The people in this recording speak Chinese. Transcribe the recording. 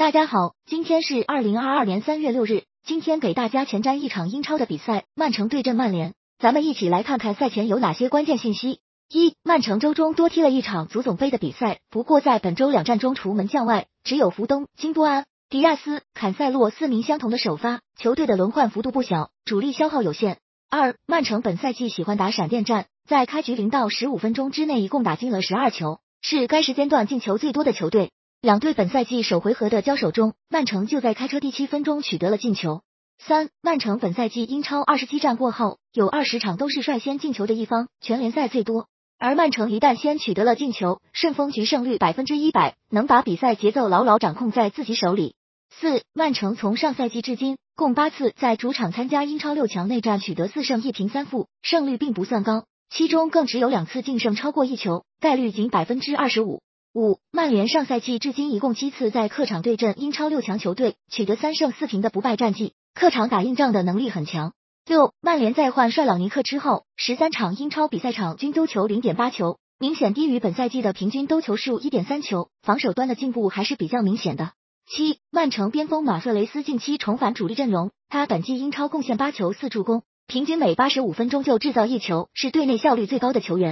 大家好，今天是二零二二年三月六日。今天给大家前瞻一场英超的比赛，曼城对阵曼联。咱们一起来看看赛前有哪些关键信息。一、曼城周中多踢了一场足总杯的比赛，不过在本周两战中，除门将外，只有福登、金多安、迪亚斯、坎塞洛四名相同的首发，球队的轮换幅度不小，主力消耗有限。二、曼城本赛季喜欢打闪电战，在开局零到十五分钟之内，一共打进了十二球，是该时间段进球最多的球队。两队本赛季首回合的交手中，曼城就在开车第七分钟取得了进球。三，曼城本赛季英超二十七战过后，有二十场都是率先进球的一方，全联赛最多。而曼城一旦先取得了进球，顺风局胜率百分之一百，能把比赛节奏牢牢掌控在自己手里。四，曼城从上赛季至今，共八次在主场参加英超六强内战取得四胜一平三负，胜率并不算高，其中更只有两次净胜超过一球，概率仅百分之二十五。五，曼联上赛季至今一共七次在客场对阵英超六强球队，取得三胜四平的不败战绩，客场打硬仗的能力很强。六，曼联在换帅朗尼克之后，十三场英超比赛场均丢球零点八球，明显低于本赛季的平均丢球数一点三球，防守端的进步还是比较明显的。七，曼城边锋马瑟雷斯近期重返主力阵容，他本季英超贡献八球四助攻，平均每八十五分钟就制造一球，是队内效率最高的球员。